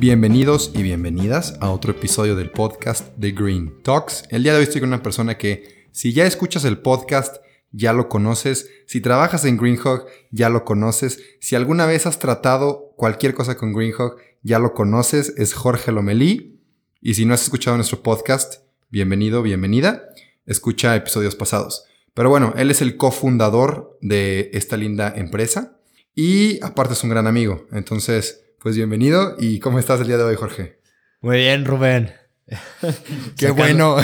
Bienvenidos y bienvenidas a otro episodio del podcast de Green Talks. El día de hoy estoy con una persona que, si ya escuchas el podcast, ya lo conoces. Si trabajas en Greenhawk, ya lo conoces. Si alguna vez has tratado cualquier cosa con Greenhawk, ya lo conoces. Es Jorge Lomelí. Y si no has escuchado nuestro podcast, bienvenido, bienvenida. Escucha episodios pasados. Pero bueno, él es el cofundador de esta linda empresa. Y aparte es un gran amigo. Entonces, pues bienvenido y ¿cómo estás el día de hoy, Jorge? Muy bien, Rubén. Qué bueno.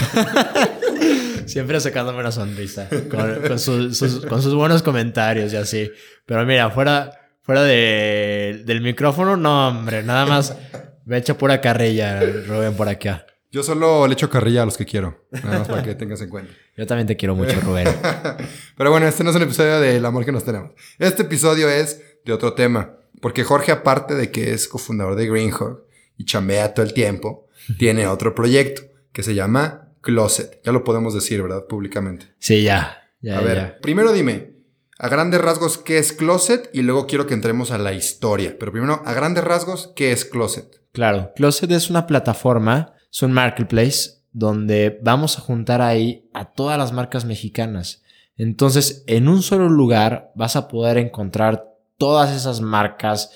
Siempre sacándome una sonrisa con, sus, buenos comentarios y así. Pero mira, fuera, fuera del micrófono, no, hombre, nada más me echa pura carrilla, Rubén, por acá. Yo solo le echo carrilla a los que quiero, nada más para que tengas en cuenta. Yo también te quiero mucho, Rubén. Pero bueno, este no es un episodio del amor que nos tenemos. Este episodio es de otro tema. Porque Jorge, aparte de que es cofundador de Greenhawk y chambea todo el tiempo, tiene otro proyecto que se llama Closet. Ya lo podemos decir, ¿verdad? Públicamente. Sí, ya. a ver, primero dime, a grandes rasgos, ¿qué es Closet? Y luego quiero que entremos a la historia. Pero primero, a grandes rasgos, ¿qué es Closet? Claro, Closet es una plataforma, es un marketplace donde vamos a juntar ahí a todas las marcas mexicanas. Entonces, en un solo lugar vas a poder encontrar todas esas marcas,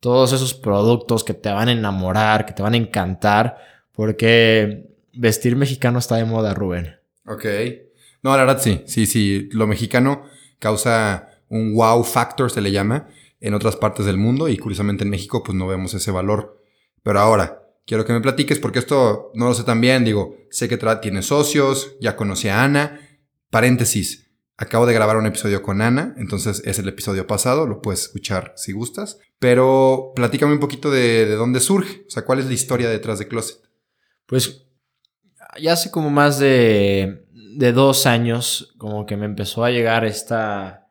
todos esos productos que te van a enamorar, que te van a encantar, porque vestir mexicano está de moda, Rubén. Ok. No, la verdad sí, sí, sí. Lo mexicano causa un wow factor, se le llama, en otras partes del mundo y curiosamente en México pues no vemos ese valor. Pero ahora, quiero que me platiques porque esto no lo sé tan bien, digo, sé que tiene socios, ya conocí a Ana. Paréntesis, Acabo de grabar un episodio con Ana, entonces es el episodio pasado, lo puedes escuchar si gustas. Pero platícame un poquito de, dónde surge, o sea, cuál es la historia detrás de Closet. Pues ya hace como más de, de dos años, como que me empezó a llegar esta,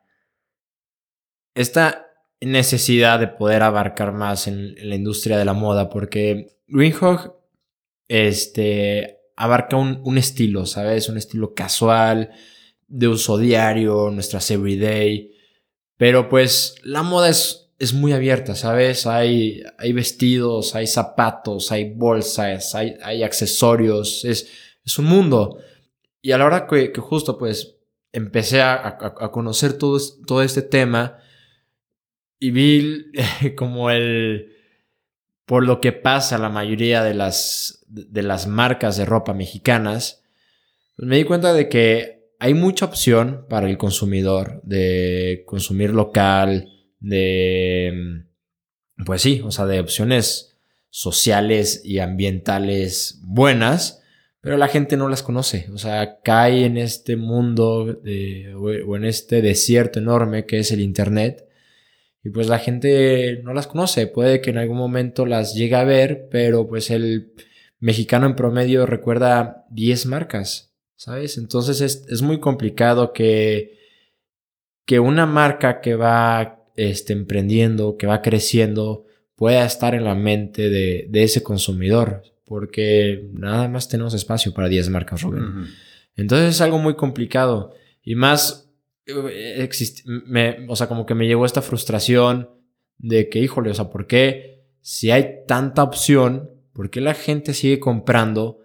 esta necesidad de poder abarcar más en, la industria de la moda, porque Greenhawk este, abarca un, un estilo, ¿sabes? Un estilo casual de uso diario, nuestras everyday. Pero pues la moda es, es muy abierta, ¿sabes? Hay, hay vestidos, hay zapatos, hay bolsas, hay, hay accesorios, es, es un mundo. Y a la hora que, justo pues empecé a, conocer todo, todo este tema y vi como el por lo que pasa la mayoría de las, de las marcas de ropa mexicanas, pues me di cuenta de que hay mucha opción para el consumidor de consumir local, de, mm, pues sí, o sea, de opciones sociales y ambientales buenas, pero la gente no las conoce, o sea, cae en este mundo o en este desierto enorme que es el Internet. Y pues la gente no las conoce, puede que en algún momento las llegue a ver, pero pues el mexicano en promedio recuerda 10 marcas ¿sabes? Entonces es, muy complicado que, que una marca que va este, emprendiendo, que va creciendo, pueda estar en la mente de, ese consumidor, porque nada más tenemos espacio para 10 marcas, Rubén. Entonces es algo muy complicado y más, eh, me, o sea, como que me llegó esta frustración de que, híjole, o sea, ¿por qué si hay tanta opción, por qué la gente sigue comprando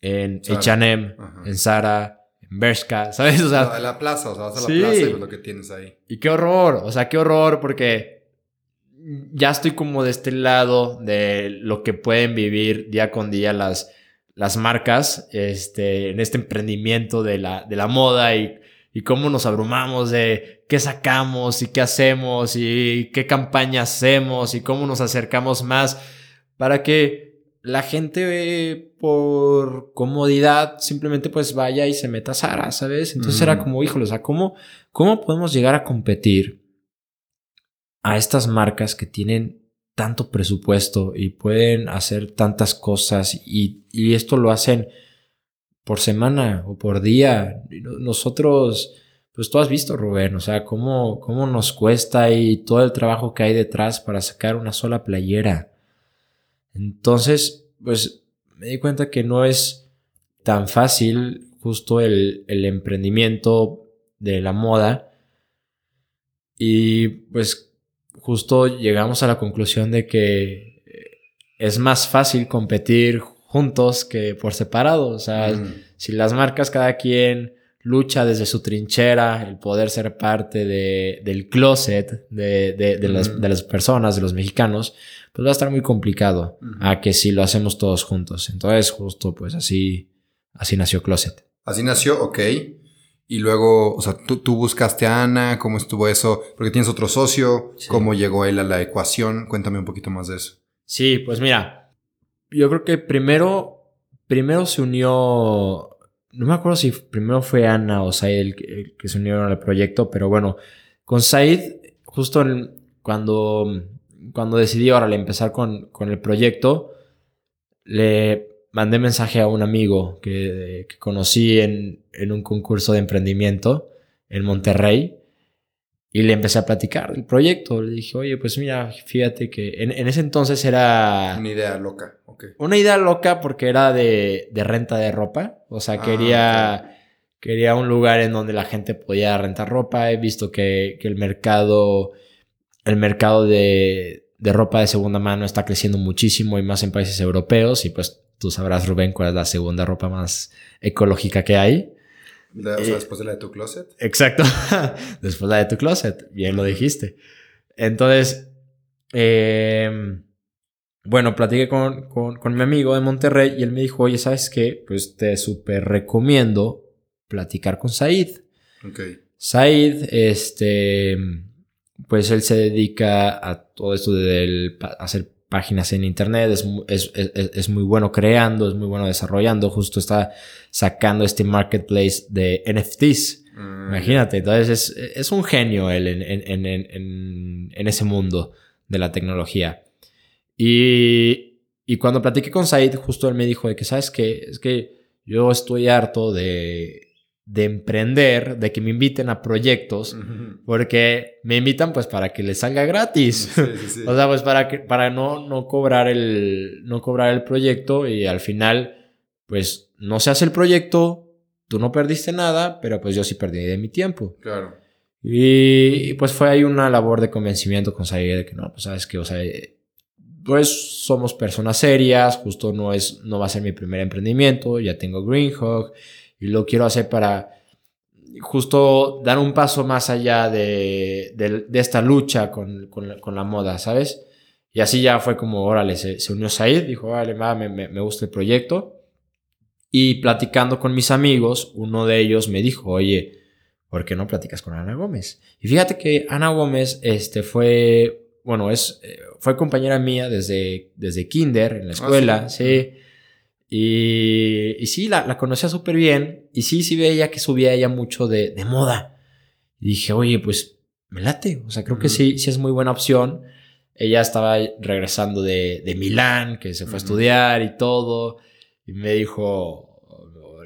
en H&M, en Zara, en Bershka, ¿sabes? O sea, la plaza, o sea, vas a la plaza y lo que tienes ahí. Y qué horror, o sea, qué horror porque ya estoy como de este lado de lo que pueden vivir día con día las, las marcas este, en este emprendimiento de la, de la moda y, y cómo nos abrumamos de qué sacamos y qué hacemos y qué campaña hacemos y cómo nos acercamos más para que la gente por comodidad simplemente pues vaya y se meta a Sara, ¿sabes? Entonces era como, híjole, o sea, ¿cómo, ¿cómo podemos llegar a competir a estas marcas que tienen tanto presupuesto y pueden hacer tantas cosas y, y esto lo hacen por semana o por día. Nosotros, pues tú has visto, Rubén, o sea, cómo, cómo nos cuesta y todo el trabajo que hay detrás para sacar una sola playera. Entonces, pues me di cuenta que no es tan fácil justo el, el emprendimiento de la moda. Y pues justo llegamos a la conclusión de que es más fácil competir juntos que por separado. O sea, si las marcas cada quien lucha desde su trinchera, el poder ser parte de, del closet de, de, las, de, las, personas, de los mexicanos, pues va a estar muy complicado a que si lo hacemos todos juntos. Entonces, justo pues así, así nació Closet. Así nació, ok. Y luego, o sea, tú, tú buscaste a Ana, ¿cómo estuvo eso? Porque tienes otro socio, ¿cómo llegó él a la ecuación? Cuéntame un poquito más de eso. Sí, pues mira, yo creo que primero, primero se unió, no me acuerdo si primero fue Ana o Said el que, se unieron al proyecto, pero bueno, con Said, justo cuando, cuando decidí ahora empezar con, con, el proyecto, le mandé mensaje a un amigo que, que conocí en, en un concurso de emprendimiento en Monterrey y le empecé a platicar del proyecto. Le dije, oye, pues mira, fíjate que en, en ese entonces era... Una idea loca, ok. Una idea loca porque era de, de renta de ropa. O sea, ah, quería, quería un lugar en donde la gente podía rentar ropa. He visto que, que el mercado, el mercado de, de ropa de segunda mano está creciendo muchísimo y más en países europeos. Y pues tú sabrás, Rubén, cuál es la segunda ropa más ecológica que hay. O sea, eh, después de la de tu closet. Exacto. después de la de tu closet. Bien lo dijiste. Entonces, em, bueno, platiqué con, con, mi amigo de Monterrey y él me dijo, oye, ¿sabes qué? Pues te súper recomiendo platicar con Said. Ok. Said, este, pues él se dedica a todo esto de hacer páginas en internet, es, es, es, es, muy bueno creando, es muy bueno desarrollando, justo está sacando este marketplace de NFTs. Mm. Imagínate, entonces es, un genio él en, en, en, en, ese mundo de la tecnología. Y, y cuando platiqué con Said, justo él me dijo de que, ¿sabes qué? Es que yo estoy harto de de emprender, de que me inviten a proyectos, porque me invitan pues para que les salga gratis. o sea, pues para que para no, no cobrar el no cobrar el proyecto y al final pues no se hace el proyecto, tú no perdiste nada, pero pues yo sí perdí de mi tiempo. Claro. Y, pues fue ahí una labor de convencimiento con Said de que no, pues sabes que, o sea, pues somos personas serias, justo no es no va a ser mi primer emprendimiento, ya tengo Greenhawk y lo quiero hacer para justo dar un paso más allá de, de, esta lucha con, con, la, con, la, moda, ¿sabes? Y así ya fue como, órale, se, se unió Said, dijo, vale, me, me, me, gusta el proyecto. Y platicando con mis amigos, uno de ellos me dijo, oye, ¿por qué no platicas con Ana Gómez? Y fíjate que Ana Gómez este, fue, bueno, es, eh, fue compañera mía desde, desde kinder en la ah, escuela, sí. Y, y sí, la, la conocía súper bien. Y sí, sí veía que subía ella mucho de, de moda. Y dije, oye, pues me late. O sea, creo que sí, sí es muy buena opción. Ella estaba regresando de, de Milán, que se fue a estudiar y todo. Y me dijo,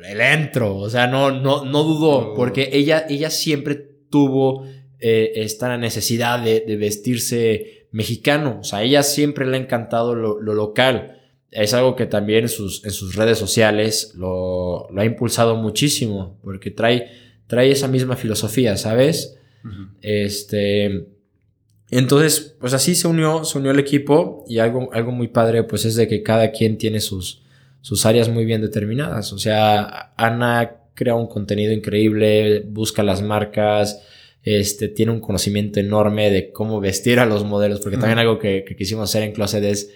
el entro. O sea, no, no, no dudó, porque ella, ella siempre tuvo eh, esta necesidad de, de, vestirse mexicano. O sea, ella siempre le ha encantado lo, lo local es algo que también en sus, en sus redes sociales lo, lo, ha impulsado muchísimo, porque trae, trae esa misma filosofía, ¿sabes? Este. Entonces, pues así se unió, se unió el equipo y algo, algo muy padre, pues es de que cada quien tiene sus, sus áreas muy bien determinadas. O sea, Ana crea un contenido increíble, busca las marcas, este, tiene un conocimiento enorme de cómo vestir a los modelos, porque también algo que, que, quisimos hacer en Closet es,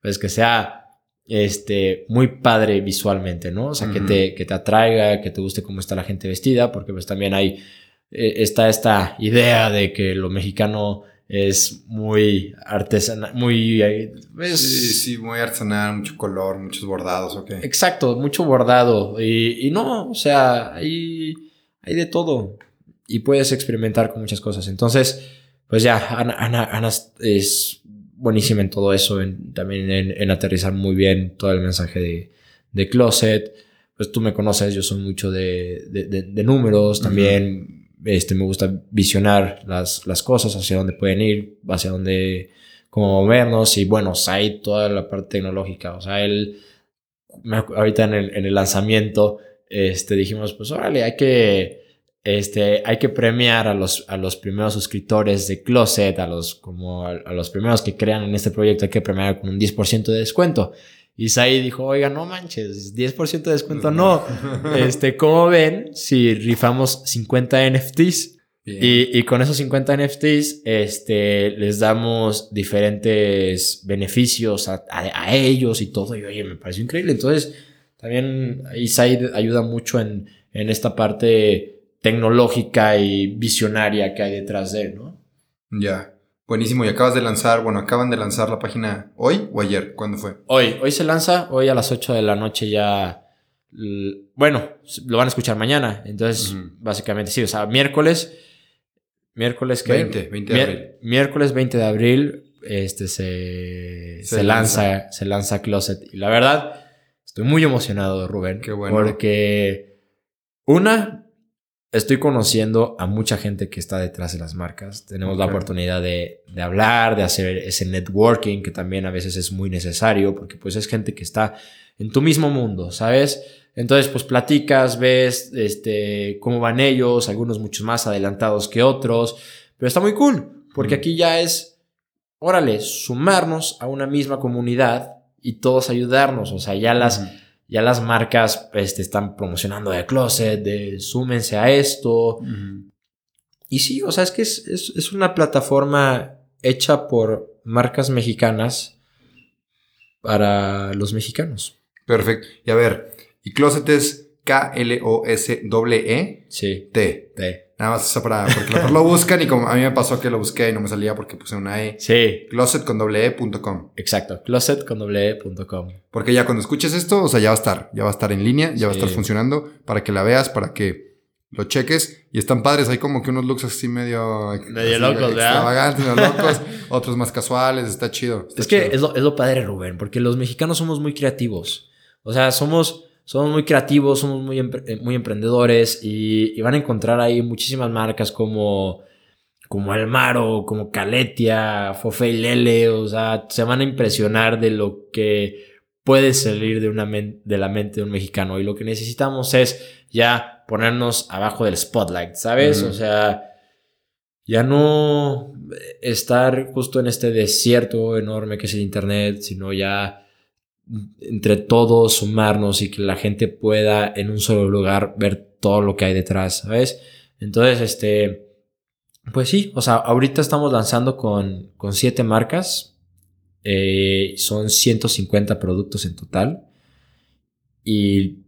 pues que sea este, muy padre visualmente, ¿no? O sea, que, te, que te atraiga, que te guste cómo está la gente vestida, porque pues también hay, eh, está esta idea de que lo mexicano es muy artesanal, muy... Eh, sí, sí, muy artesanal, mucho color, muchos bordados, ok. Exacto, mucho bordado. Y, y no, o sea, hay, hay de todo. Y puedes experimentar con muchas cosas. Entonces, pues ya, Ana, Ana, Ana es buenísima en todo eso, en, también en, aterrizar muy bien todo el mensaje de, de Closet. Pues tú me conoces, yo soy mucho de, de, números, también. Este, me gusta visionar las, las cosas, hacia dónde pueden ir, hacia dónde, cómo movernos. Y bueno, hay toda la parte tecnológica, o sea, él, ahorita en el, en el lanzamiento, este, dijimos, pues órale, hay que este, hay que premiar a los, a los primeros suscriptores de Closet, a los, como a, los primeros que crean en este proyecto, hay que premiar con un 10% de descuento. Y Sai dijo, oiga, no manches, 10% de descuento no. Este, ¿cómo ven si rifamos 50 NFTs? Y, y, con esos 50 NFTs, este, les damos diferentes beneficios a, a, ellos y todo. Y oye, me pareció increíble. Entonces, también Isai ayuda mucho en, en esta parte tecnológica y visionaria que hay detrás de él, ¿no? Ya. Buenísimo. Y acabas de lanzar, bueno, acaban de lanzar la página hoy o ayer. ¿Cuándo fue? Hoy. Hoy se lanza, hoy a las 8 de la noche ya. Bueno, lo van a escuchar mañana. Entonces, básicamente sí. O sea, miércoles. Miércoles que. 20, 20 de abril. Miércoles 20 de abril. Este se, se, lanza, se lanza Closet. Y la verdad, estoy muy emocionado, Rubén. Qué bueno. Porque. Una, estoy conociendo a mucha gente que está detrás de las marcas. Tenemos la oportunidad de, de, hablar, de hacer ese networking que también a veces es muy necesario porque pues es gente que está en tu mismo mundo, ¿sabes? Entonces pues platicas, ves este, cómo van ellos, algunos mucho más adelantados que otros, pero está muy cool porque aquí ya es, órale, sumarnos a una misma comunidad y todos ayudarnos, o sea, ya las ya las marcas este, están promocionando de closet, de súmense a esto. Y sí, o sea, es que es, es, una plataforma hecha por marcas mexicanas para los mexicanos. Perfecto. Y a ver, y closet es K-L-O-S-E-T. Sí. T. T. Nada más eso para, porque lo, lo buscan y como a mí me pasó que lo busqué y no me salía porque puse una E. Sí. Closet con doble E.com. Exacto, closet con doble E.com. Porque ya cuando escuches esto, o sea, ya va a estar, ya va a estar en línea, ya va a estar funcionando para que la veas, para que lo cheques. Y están padres, hay como que unos looks así medio... Medio locos, Extravagantes, medio locos, otros más casuales, está chido. es que es lo, es lo padre, Rubén, porque los mexicanos somos muy creativos. O sea, somos somos muy creativos, somos muy, eh, muy emprendedores y, van a encontrar ahí muchísimas marcas como, como Almaro, como Caletia, Fofe y Lele, o sea, se van a impresionar de lo que puede salir de, una de la mente de un mexicano y lo que necesitamos es ya ponernos abajo del spotlight, ¿sabes? O sea, ya no estar justo en este desierto enorme que es el Internet, sino ya entre todos sumarnos y que la gente pueda en un solo lugar ver todo lo que hay detrás, ¿sabes? Entonces, este, pues sí, o sea, ahorita estamos lanzando con, con siete marcas, eh, son 150 productos en total y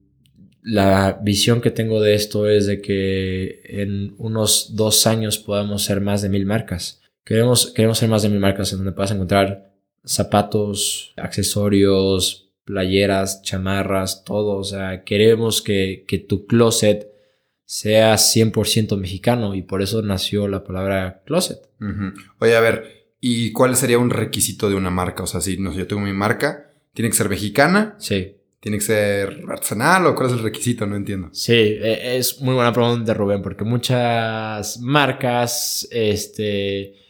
la visión que tengo de esto es de que en unos dos años podamos ser más de mil marcas. Queremos, queremos ser más de mil marcas en donde puedas encontrar zapatos, accesorios, playeras, chamarras, todo. O sea, queremos que, tu closet sea 100% mexicano y por eso nació la palabra closet. Oye, a ver, ¿y cuál sería un requisito de una marca? O sea, si no, yo tengo mi marca, ¿tiene que ser mexicana? Sí. ¿Tiene que ser artesanal o cuál es el requisito? No entiendo. Sí, e, es muy buena pregunta, Rubén, porque muchas marcas, este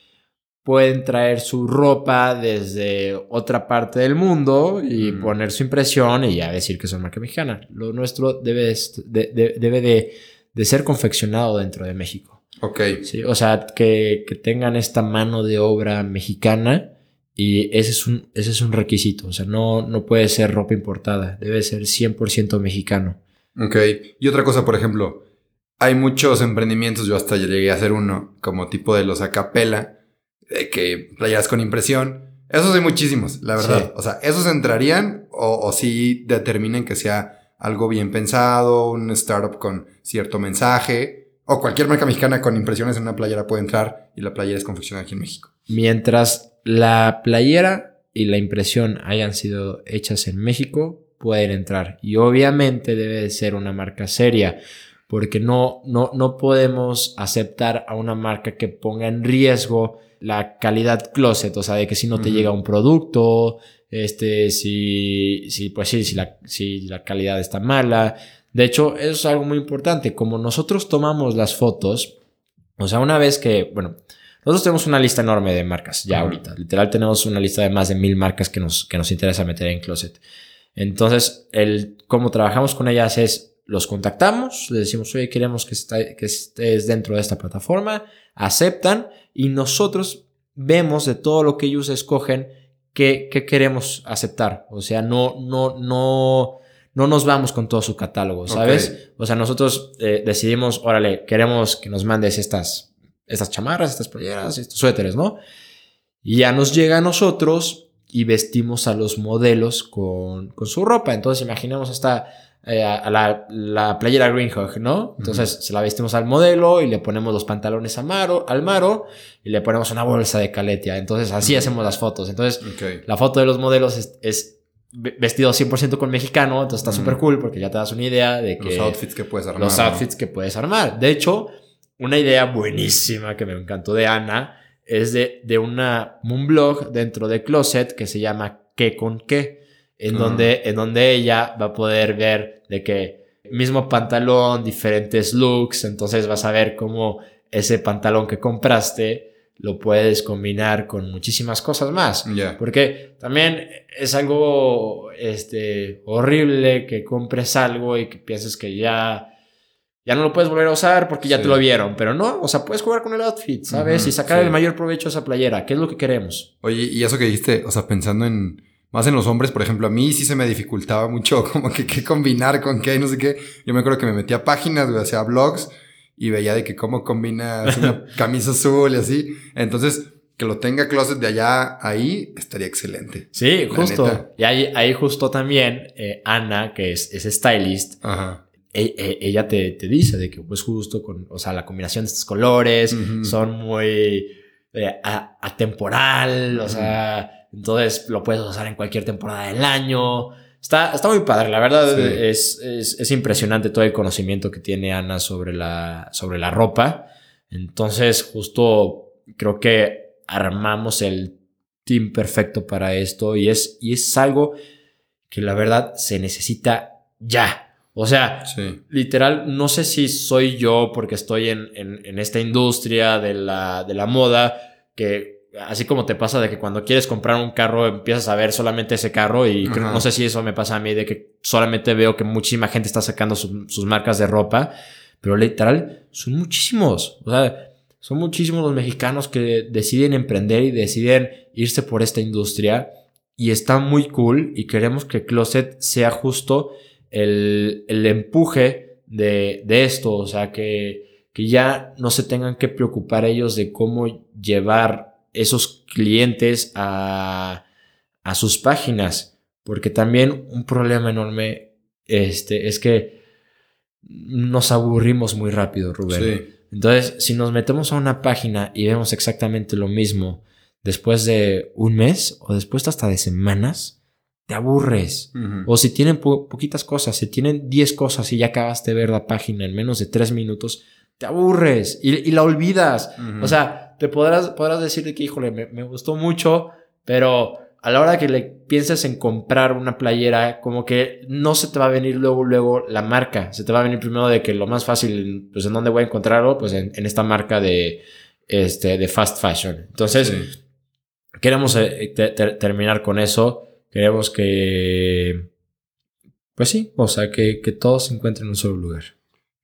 pueden traer su ropa desde otra parte del mundo y poner su impresión y ya decir que son marca mexicana. Lo nuestro debe de, debe de, ser confeccionado dentro de México. Ok. Sí, o sea, que, tengan esta mano de obra mexicana y ese es un, ese es un requisito. O sea, no, no puede ser ropa importada, debe ser 100% mexicano. Ok. Y otra cosa, por ejemplo, hay muchos emprendimientos, yo hasta llegué a hacer uno como tipo de los acapella de que playeras con impresión. Esos hay muchísimos, la verdad. O sea, esos entrarían o, o sí determinen que sea algo bien pensado, un startup con cierto mensaje, o cualquier marca mexicana con impresiones en una playera puede entrar y la playera es confeccionada aquí en México. Mientras la playera y la impresión hayan sido hechas en México, pueden entrar. Y obviamente debe de ser una marca seria porque no, no, no podemos aceptar a una marca que ponga en riesgo la calidad closet, o sea, de que si no te llega un producto, este, si, si pues sí, si la, si la calidad está mala. De hecho, eso es algo muy importante. Como nosotros tomamos las fotos, o sea, una vez que, bueno, nosotros tenemos una lista enorme de marcas ya ahorita. Literal tenemos una lista de más de mil marcas que nos, que nos interesa meter en Closet. Entonces, el cómo trabajamos con ellas es, los contactamos, les decimos, oye, queremos que, que estés dentro de esta plataforma, aceptan y nosotros vemos de todo lo que ellos escogen qué, qué queremos aceptar. O sea, no, no, no, no nos vamos con todo su catálogo, ¿sabes? O sea, nosotros eh, decidimos, órale, queremos que nos mandes estas, estas chamarras, estas playeras, estos suéteres, ¿no? Y ya nos llega a nosotros y vestimos a los modelos con, con su ropa. Entonces, imaginemos esta, eh, a la, la, playera Greenhawk, ¿no? Entonces, se la vestimos al modelo y le ponemos los pantalones a Maro, al Maro y le ponemos una bolsa de caletia. Entonces, así hacemos las fotos. Entonces, la foto de los modelos es, es vestido 100% con mexicano, entonces está súper cool porque ya te das una idea de que... Los outfits que puedes armar. Los outfits que puedes armar. De hecho, una idea buenísima que me encantó de Ana es de, de una, un blog dentro de Closet que se llama ¿Qué con qué? En, donde, en donde ella va a poder ver de que mismo pantalón, diferentes looks, entonces vas a ver cómo ese pantalón que compraste lo puedes combinar con muchísimas cosas más. Porque también es algo este, horrible que compres algo y que pienses que ya, ya no lo puedes volver a usar porque ya te lo vieron. Pero no, o sea, puedes jugar con el outfit, ¿sabes? y sacar el mayor provecho a esa playera, que es lo que queremos. Oye, y eso que dijiste, o sea, pensando en más en los hombres, por ejemplo, a mí sí se me dificultaba mucho como que qué combinar con qué, no sé qué. Yo me acuerdo que me metía a páginas, o hacía blogs y veía de que cómo combinas una camisa azul y así. Entonces, que lo tenga closet de allá ahí estaría excelente. Sí, justo. Y ahí, ahí justo también eh, Ana, que es, es stylist, e, e, ella te, te, dice de que pues justo con, o sea, la combinación de estos colores son muy eh, atemporal, o sea, entonces lo puedes usar en cualquier temporada del año. Está, está muy padre, la verdad es, es, es, impresionante todo el conocimiento que tiene Ana sobre la, sobre la ropa. Entonces, justo creo que armamos el team perfecto para esto y es, y es algo que la verdad se necesita ya. O sea, literal, no sé si soy yo porque estoy en, en, en esta industria de la, de la moda que así como te pasa de que cuando quieres comprar un carro empiezas a ver solamente ese carro y no sé si eso me pasa a mí de que solamente veo que muchísima gente está sacando sus marcas de ropa, pero literal son muchísimos, o sea, son muchísimos los mexicanos que deciden emprender y deciden irse por esta industria y está muy cool y queremos que Closet sea justo el, el empuje de, de esto, o sea, que, que ya no se tengan que preocupar ellos de cómo llevar esos clientes a, a sus páginas. Porque también un problema enorme este, es que nos aburrimos muy rápido, Rubén. Entonces, si nos metemos a una página y vemos exactamente lo mismo después de un mes o después hasta de semanas, te aburres. O si tienen poquitas cosas, si tienen 10 cosas y ya acabaste de ver la página en menos de 3 minutos, te aburres y, la olvidas. O sea, te podrás, podrás decir que, híjole, me, gustó mucho, pero a la hora que le pienses en comprar una playera, como que no se te va a venir luego, luego la marca. Se te va a venir primero de que lo más fácil, pues en dónde voy a encontrarlo, pues en, esta marca de, este, de fast fashion. Entonces, queremos eh, terminar con eso. Queremos que, pues sí, o sea, que, que todos se encuentren en un solo lugar.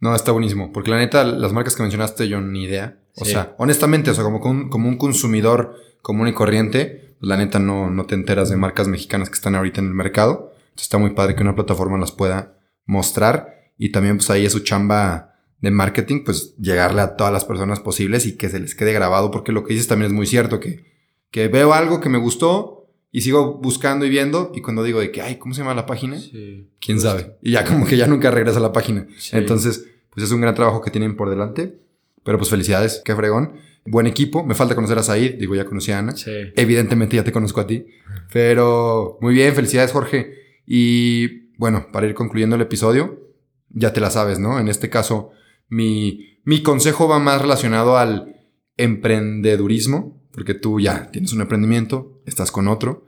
No, está buenísimo. Porque la neta, las marcas que mencionaste, yo ni idea. O sea, honestamente, o sea, como, un, como un consumidor común y corriente, pues la neta no, no te enteras de marcas mexicanas que están ahorita en el mercado. Entonces está muy padre que una plataforma las pueda mostrar. Y también, pues ahí es su chamba de marketing, pues llegarle a todas las personas posibles y que se les quede grabado. Porque lo que dices también es muy cierto, que, que veo algo que me gustó y sigo buscando y viendo. Y cuando digo de que, ay, ¿cómo se llama la página? Sí. ¿Quién sabe? Y ya como que ya nunca regresa a la página. Entonces, pues es un gran trabajo que tienen por delante. Pero pues felicidades, qué fregón. Buen equipo. Me falta conocer a Said. Digo, ya conocí a Ana. Sí. Evidentemente ya te conozco a ti. Pero muy bien, felicidades, Jorge. Y bueno, para ir concluyendo el episodio, ya te la sabes, ¿no? En este caso, Mi, mi consejo va más relacionado al emprendedurismo, porque tú ya tienes un emprendimiento, estás con otro,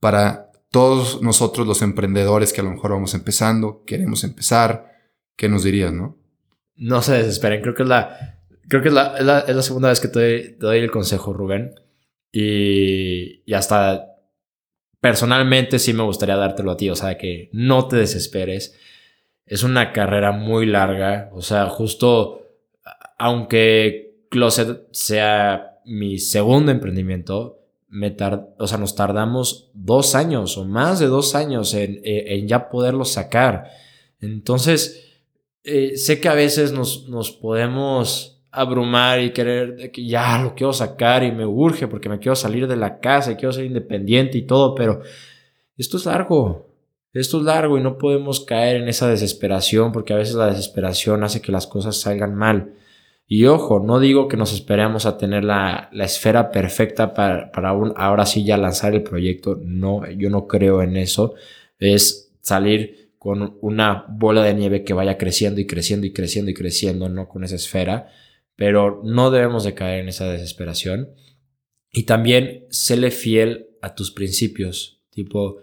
para todos nosotros los emprendedores que a lo mejor vamos empezando, queremos empezar, ¿qué nos dirías, no? No se desesperen, creo que es la, creo que es la, es la, segunda vez que te doy, el consejo, Rubén. Y, y hasta personalmente sí me gustaría dártelo a ti, o sea, que no te desesperes. Es una carrera muy larga, o sea, justo aunque Closet sea mi segundo emprendimiento, me o sea, nos tardamos dos años o más de dos años en, en ya poderlo sacar. Entonces, eh, sé que a veces nos, nos podemos abrumar y querer que ya lo quiero sacar y me urge porque me quiero salir de la casa y quiero ser independiente y todo, pero esto es largo. Esto es largo y no podemos caer en esa desesperación porque a veces la desesperación hace que las cosas salgan mal. Y ojo, no digo que nos esperemos a tener la, la esfera perfecta para, para ahora sí ya lanzar el proyecto. No, yo no creo en eso. Es salir con una bola de nieve que vaya creciendo y creciendo y creciendo y creciendo, no con esa esfera, pero no debemos de caer en esa desesperación. Y también séle fiel a tus principios, tipo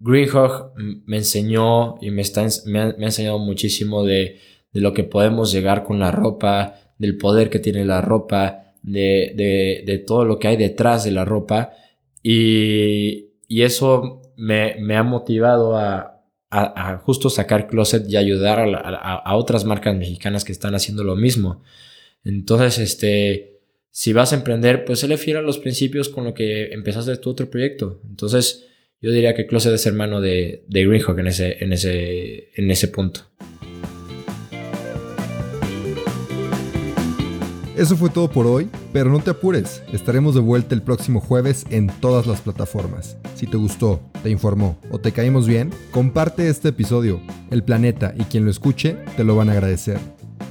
Greenhawk me enseñó y me, está, me, ha, enseñado muchísimo de, de, lo que podemos llegar con la ropa, del poder que tiene la ropa, de, de, todo lo que hay detrás de la ropa. Y, y eso me, me ha motivado a, a, justo sacar Closet y ayudar a, otras marcas mexicanas que están haciendo lo mismo. Entonces, este, si vas a emprender, pues se le fiel a los principios con lo que empezaste tu otro proyecto. Entonces, yo diría que Closet es hermano de, de Greenhawk en ese, en, ese, en ese punto. Eso fue todo por hoy, pero no te apures, estaremos de vuelta el próximo jueves en todas las plataformas. Si te gustó, te informó o te caímos bien, comparte este episodio. El planeta y quien lo escuche te lo van a agradecer.